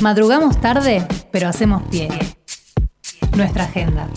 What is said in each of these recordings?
Madrugamos tarde, pero hacemos pie. Nuestra agenda.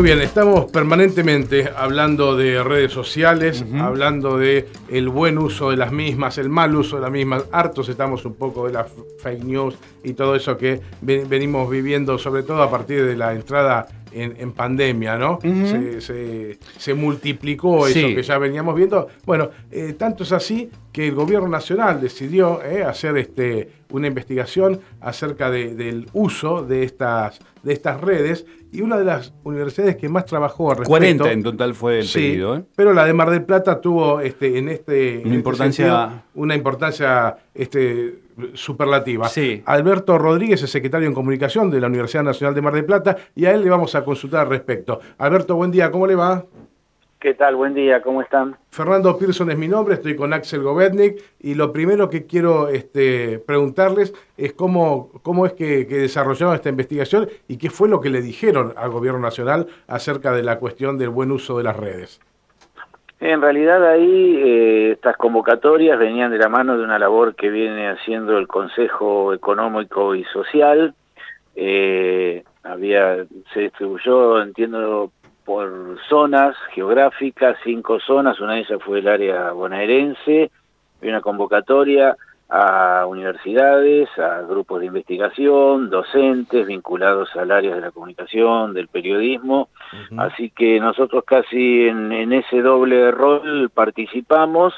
Muy bien, estamos permanentemente hablando de redes sociales, hablando de el buen uso de las mismas, el mal uso de las mismas. Hartos estamos un poco de las fake news y todo eso que venimos viviendo, sobre todo a partir de la entrada en, pandemia, ¿no? se, multiplicó eso que ya veníamos viendo. Bueno, eh, tanto es así que el gobierno nacional decidió eh, hacer este, una investigación acerca del uso de estas, de estas redes y una de las universidades que más trabajó al respecto. 40 en total fue el pedido, ¿eh? Pero la de Mar del Plata tuvo este, en este. Una este importancia. una importancia este, superlativa. Sí. Alberto Rodríguez es secretario en comunicación de la Universidad Nacional de Mar del Plata y a él le vamos a consultar al respecto. Alberto, buen día, ¿cómo le va? ¿Qué tal? Buen día, ¿cómo están? Fernando Pearson es mi nombre, estoy con Axel Govetnik y lo primero que quiero este, preguntarles es cómo, cómo es que, desarrollaron esta investigación y qué fue lo que le dijeron al gobierno nacional acerca de la cuestión del buen uso de las redes. En realidad ahí eh, estas convocatorias venían de la mano de una labor que viene haciendo el Consejo Económico y Social. Eh, había se distribuyó, entiendo, por zonas geográficas, cinco zonas, una de ellas fue el área bonaerense, hay una convocatoria a universidades, a grupos de investigación, docentes vinculados al área de la comunicación, del periodismo, así que nosotros casi en, ese doble rol participamos,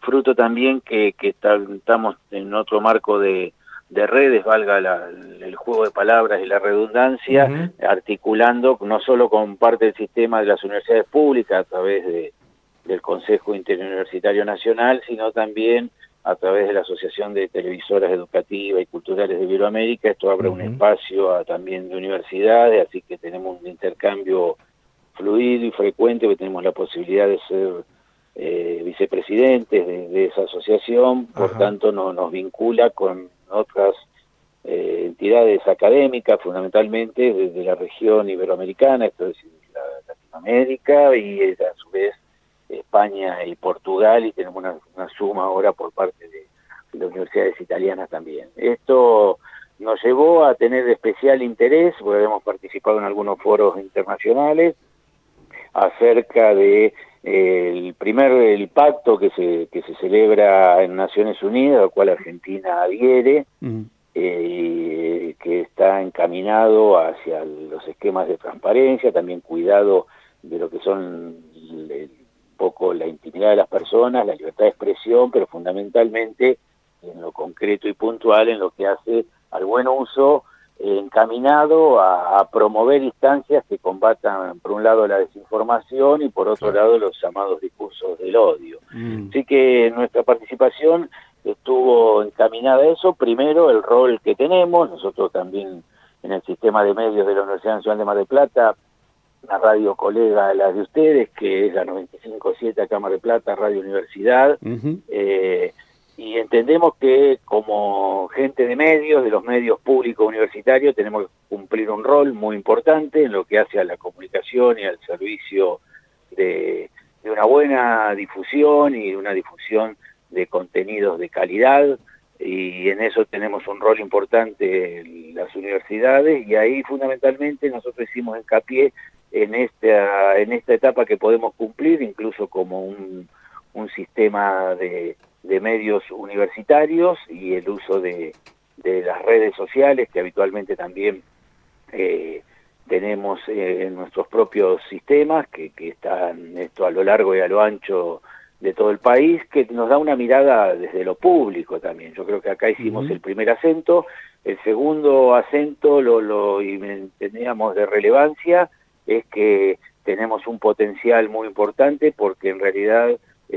fruto también que, que estamos en otro marco de, de redes, valga el juego de palabras y la redundancia, articulando no solo con parte del sistema de las universidades públicas a través de, del Consejo Interuniversitario Nacional, sino también a través de la Asociación de Televisoras Educativas y Culturales de Iberoamérica. Esto abre un espacio también de universidades, así que tenemos un intercambio fluido y frecuente, que tenemos la posibilidad de ser eh, vicepresidentes de, esa asociación, por tanto no, nos vincula con otras eh, entidades académicas, fundamentalmente desde la región iberoamericana, esto es la, Latinoamérica, y a su vez España y Portugal, y tenemos una, suma ahora por parte de, las universidades italianas también. Esto nos llevó a tener especial interés, porque hemos participado en algunos foros internacionales, acerca de el primer el pacto que se que se celebra en Naciones Unidas al cual Argentina adhiere eh, que está encaminado hacia los esquemas de transparencia también cuidado de lo que son un poco la intimidad de las personas la libertad de expresión pero fundamentalmente en lo concreto y puntual en lo que hace al buen uso encaminado a, promover instancias que combatan, por un lado, la desinformación y por otro lado, los llamados discursos del odio. Mm. Así que nuestra participación estuvo encaminada a eso. Primero, el rol que tenemos, nosotros también en el sistema de medios de la Universidad Nacional de Mar del Plata, una radio colega de las de ustedes, que es la 95.7 acá Mar del Plata, Radio Universidad, y entendemos que como gente de medios, de los medios públicos universitarios, tenemos que cumplir un rol muy importante en lo que hace a la comunicación y al servicio de, una buena difusión y una difusión de contenidos de calidad y en eso tenemos un rol importante las universidades y ahí fundamentalmente nosotros hicimos hincapié en esta, en esta etapa que podemos cumplir incluso como un, un sistema de de medios universitarios y el uso de, de las redes sociales que habitualmente también eh, tenemos eh, en nuestros propios sistemas que, que están esto a lo largo y a lo ancho de todo el país que nos da una mirada desde lo público también. Yo creo que acá hicimos el primer acento, el segundo acento lo, lo teníamos de relevancia es que tenemos un potencial muy importante porque en realidad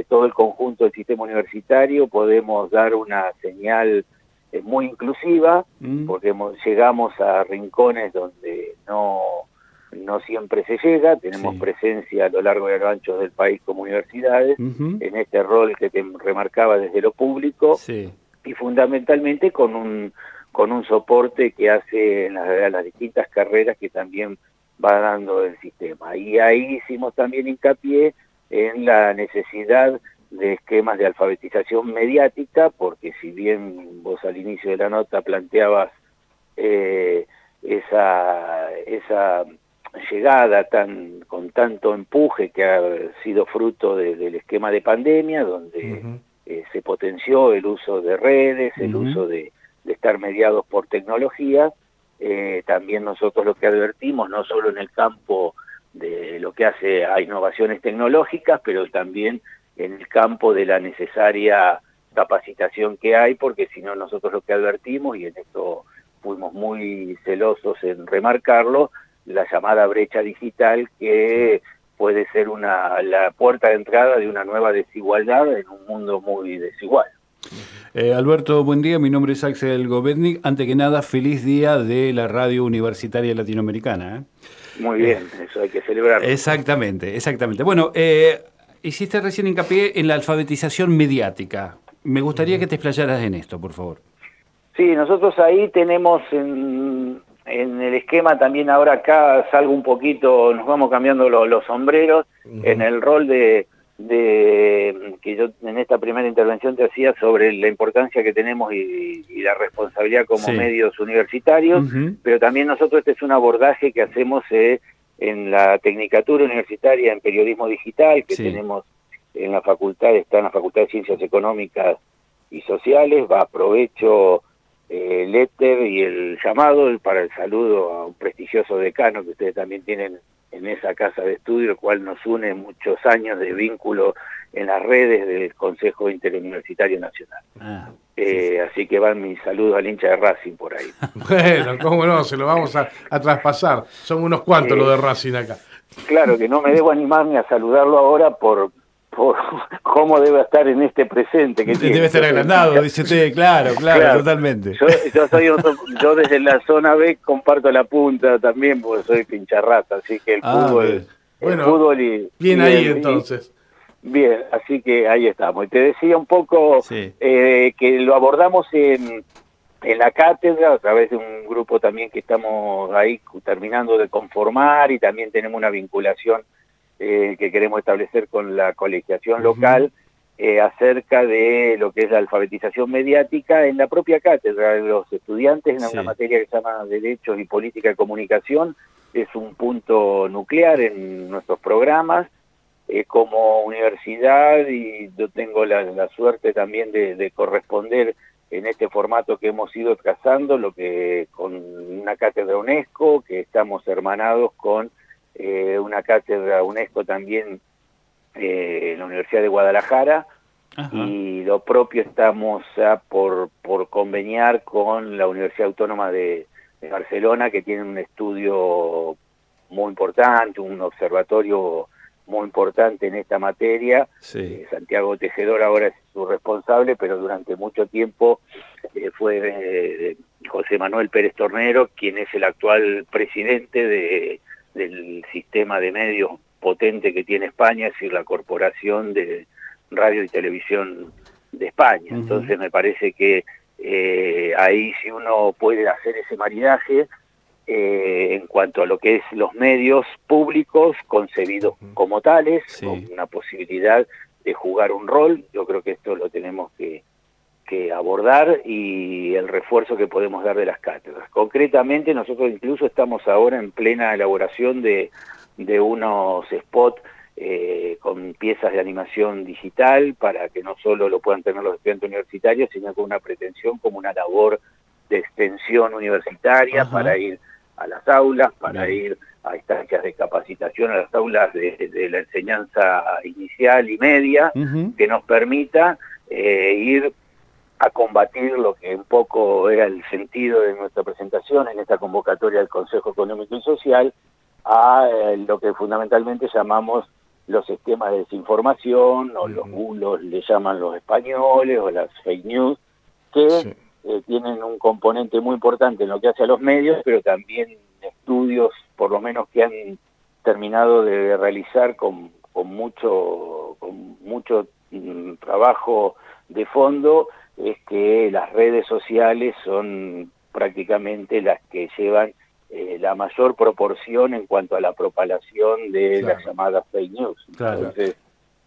todo el conjunto del sistema universitario, podemos dar una señal eh, muy inclusiva, mm. porque llegamos a rincones donde no, no siempre se llega, tenemos presencia a lo largo y a lo ancho del país como universidades, en este rol que te remarcaba desde lo público, y fundamentalmente con un, con un soporte que hace en las, las distintas carreras que también va dando el sistema. Y ahí hicimos también hincapié en la necesidad de esquemas de alfabetización mediática, porque si bien vos al inicio de la nota planteabas eh, esa, esa llegada tan con tanto empuje que ha sido fruto del esquema de pandemia, donde eh, se potenció el uso de redes, el uso de, estar mediados por tecnología, eh, también nosotros lo que advertimos, no solo en el campo de lo que hace a innovaciones tecnológicas, pero también en el campo de la necesaria capacitación que hay, porque si no nosotros lo que advertimos, y en esto fuimos muy celosos en remarcarlo, la llamada brecha digital que puede ser una la puerta de entrada de una nueva desigualdad en un mundo muy desigual. Eh, Alberto, buen día. Mi nombre es Axel Govetnik. Ante que nada, feliz día de la radio universitaria latinoamericana. ¿eh? Muy bien, eh, eso hay que celebrarlo. Exactamente, exactamente. Bueno, eh, hiciste recién hincapié en la alfabetización mediática. Me gustaría que te explayaras en esto, por favor. Sí, nosotros ahí tenemos en, en el esquema también ahora acá salgo un poquito, nos vamos cambiando los sombreros en el rol de, de, que yo en esta primera intervención te hacía sobre la importancia que tenemos y, la responsabilidad como medios universitarios, pero también nosotros este es un abordaje que hacemos eh, en la Tecnicatura Universitaria en Periodismo Digital, que tenemos en la facultad, está en la Facultad de Ciencias Económicas y Sociales, va aprovecho el éter y el llamado para el saludo a un prestigioso decano que ustedes también tienen en esa casa de estudio, el cual nos une muchos años de vínculo en las redes del Consejo Interuniversitario Nacional. Ah, eh, así que van mis saludos al hincha de Racing por ahí. bueno, cómo no, se lo vamos a, traspasar. Son unos cuantos los de Racing acá. Claro que no me debo animarme a saludarlo ahora por por cómo debe estar en este presente. Que debe estar agrandado, dice usted, claro, claro, totalmente. Yo, soy yo desde la zona B comparto la punta también, porque soy pincharrata, así que el ah, fútbol... Bueno, fútbol y, bien ahí entonces. bien, así que ahí estamos. Y te decía un poco eh, que lo abordamos en, en la cátedra a través de un grupo también que estamos ahí terminando de conformar y también tenemos una vinculación eh, que queremos establecer con la colegiación local eh, acerca de lo que es la alfabetización mediática en la propia cátedra. Los estudiantes en una materia que se llama Derechos y Política de Comunicación es un punto nuclear en nuestros programas. Eh, como universidad y yo tengo la, suerte también de, corresponder en este formato que hemos ido trazando, lo que con una cátedra UNESCO, que estamos hermanados con eh, una cátedra UNESCO también eh, en la Universidad de Guadalajara y lo propio estamos por, por conveniar con la Universidad Autónoma de, Barcelona que tiene un estudio muy importante, un observatorio muy importante en esta materia. Eh, Santiago Tejedor ahora es su responsable, pero durante mucho tiempo fue José Manuel Pérez Tornero, quien es el actual presidente de del sistema de medios potente que tiene España, es decir, la Corporación de Radio y Televisión de España. Entonces me parece que eh, ahí si uno puede hacer ese maridaje eh, en cuanto a lo que es los medios públicos concebidos como tales, con una posibilidad de jugar un rol, yo creo que esto lo tenemos que, que abordar y el refuerzo que podemos dar de las cátedras. Concretamente, nosotros incluso estamos ahora en plena elaboración de, de unos spots eh, con piezas de animación digital para que no solo lo puedan tener los estudiantes universitarios, sino con una pretensión como una labor de extensión universitaria para ir a las aulas, para ir a instancias de capacitación, a las aulas de, la enseñanza inicial y media, que nos permita eh, ir a combatir lo que un poco era el sentido de nuestra presentación en esta convocatoria del Consejo Económico y Social, a eh, lo que fundamentalmente llamamos los sistemas de desinformación, o los bulos le llaman los españoles, o las fake news, que eh, tienen un componente muy importante en lo que hace a los medios, pero también estudios, por lo menos que han terminado de realizar con, con mucho, con mucho mm, trabajo de fondo, es que las redes sociales son prácticamente las que llevan eh, la mayor proporción en cuanto a la propagación de las llamadas fake news. Entonces,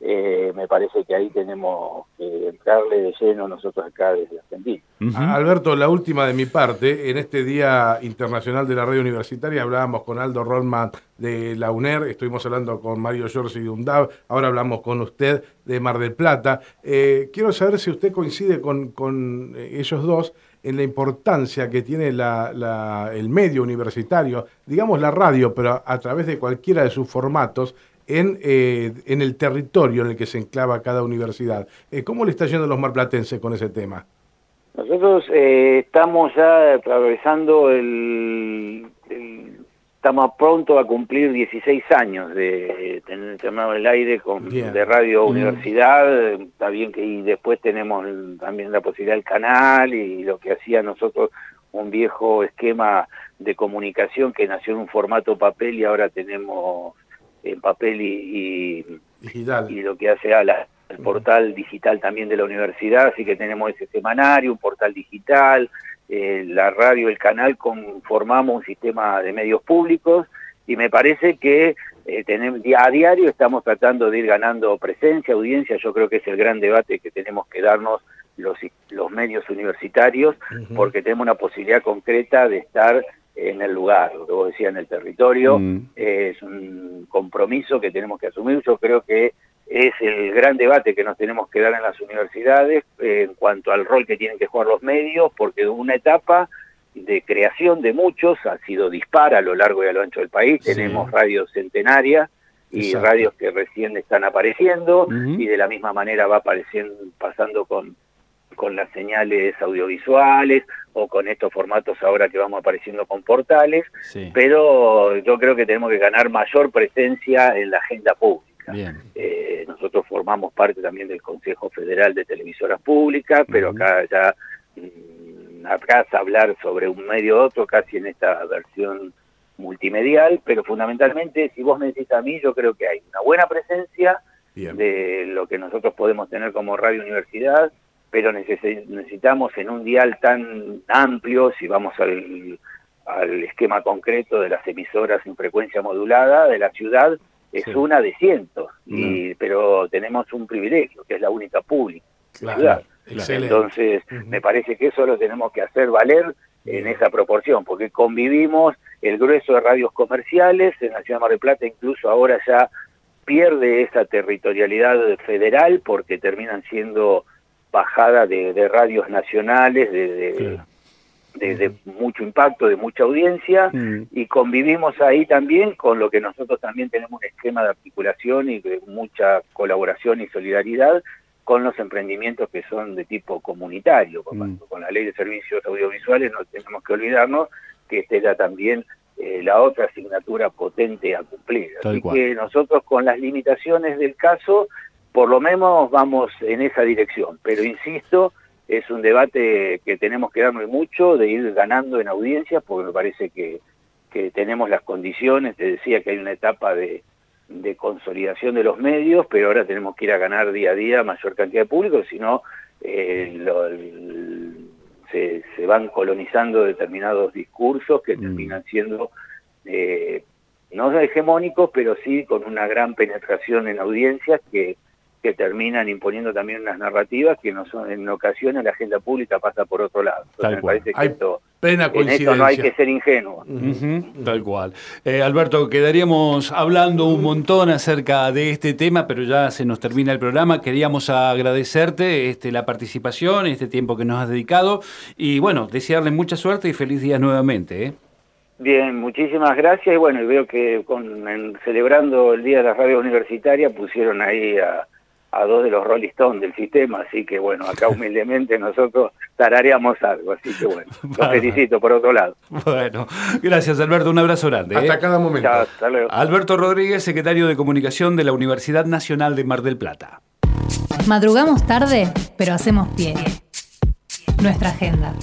eh, me parece que ahí tenemos que entrarle de lleno nosotros acá desde Argentina. Alberto, la última de mi parte, en este Día Internacional de la Radio Universitaria hablábamos con Aldo Rollman de la UNER, estuvimos hablando con Mario Giorgi de UNDAV, ahora hablamos con usted de Mar del Plata. Eh, quiero saber si usted coincide con, con ellos dos en la importancia que tiene la, el medio universitario, digamos la radio, pero a, través de cualquiera de sus formatos, en, eh, en, el territorio en el que se enclava cada universidad. Eh, ¿Cómo le está yendo a los marplatenses con ese tema? Nosotros eh, estamos ya atravesando el, estamos pronto a cumplir 16 años de tener llamado el aire con, de Radio Universidad, está bien que y después tenemos también la posibilidad del canal y lo que hacía nosotros un viejo esquema de comunicación que nació en un formato papel y ahora tenemos en papel y, digital. y lo que hace a la, el portal digital también de la universidad, así que tenemos ese semanario, un portal digital, eh, la radio, el canal, conformamos un sistema de medios públicos y me parece que eh, tenemos, a diario estamos tratando de ir ganando presencia, audiencia, yo creo que es el gran debate que tenemos que darnos los, los medios universitarios, porque tenemos una posibilidad concreta de estar en el lugar, lo que vos decías, en el territorio, mm. es un compromiso que tenemos que asumir, yo creo que es el gran debate que nos tenemos que dar en las universidades eh, en cuanto al rol que tienen que jugar los medios, porque una etapa de creación de muchos ha sido dispara a lo largo y a lo ancho del país, tenemos radios centenarias y radios que recién están apareciendo y de la misma manera va apareciendo pasando con con las señales audiovisuales o con estos formatos ahora que vamos apareciendo con portales, pero yo creo que tenemos que ganar mayor presencia en la agenda pública. Eh, nosotros formamos parte también del Consejo Federal de Televisoras Públicas, pero acá ya mm, acá es hablar sobre un medio u otro casi en esta versión multimedial, pero fundamentalmente, si vos me decís a mí, yo creo que hay una buena presencia de lo que nosotros podemos tener como Radio Universidad, pero necesitamos en un dial tan amplio, si vamos al, esquema concreto de las emisoras en frecuencia modulada de la ciudad, es una de cientos, y, pero tenemos un privilegio, que es la única pública ciudad. Entonces, me parece que eso lo tenemos que hacer valer en esa proporción, porque convivimos el grueso de radios comerciales, en la ciudad de Mar del Plata incluso ahora ya pierde esa territorialidad federal porque terminan siendo bajada de, radios nacionales, de, de, mucho impacto, de mucha audiencia, mm. y convivimos ahí también con lo que nosotros también tenemos un esquema de articulación y de mucha colaboración y solidaridad con los emprendimientos que son de tipo comunitario. Mm. Con la ley de servicios audiovisuales no tenemos que olvidarnos que esta era también eh, la otra asignatura potente a cumplir. Así que nosotros con las limitaciones del caso por lo menos vamos en esa dirección, pero insisto, es un debate que tenemos que darnos mucho de ir ganando en audiencias, porque me parece que, que tenemos las condiciones, te decía que hay una etapa de, de consolidación de los medios, pero ahora tenemos que ir a ganar día a día mayor cantidad de público, si no eh, se, se, van colonizando determinados discursos que mm. terminan siendo eh, no hegemónicos, pero sí con una gran penetración en audiencias que que terminan imponiendo también unas narrativas que no son en ocasiones la agenda pública pasa por otro lado. me parece que esto, plena coincidencia. no hay que ser ingenuo. tal cual. Eh, Alberto, quedaríamos hablando un montón acerca de este tema, pero ya se nos termina el programa. Queríamos agradecerte este, la participación, este tiempo que nos has dedicado y bueno, desearle mucha suerte y feliz día nuevamente. ¿eh? Bien, muchísimas gracias y bueno, veo que con, celebrando el Día de la Radio Universitaria pusieron ahí a a dos de los Rolling Stones del sistema, así que bueno, acá humildemente nosotros tarareamos algo, así que bueno, los felicito por otro lado. Bueno, gracias Alberto, un abrazo grande. Hasta ¿eh? cada momento. hasta luego. Alberto Rodríguez, secretario de Comunicación de la Universidad Nacional de Mar del Plata. Madrugamos tarde, pero hacemos pie. Nuestra agenda.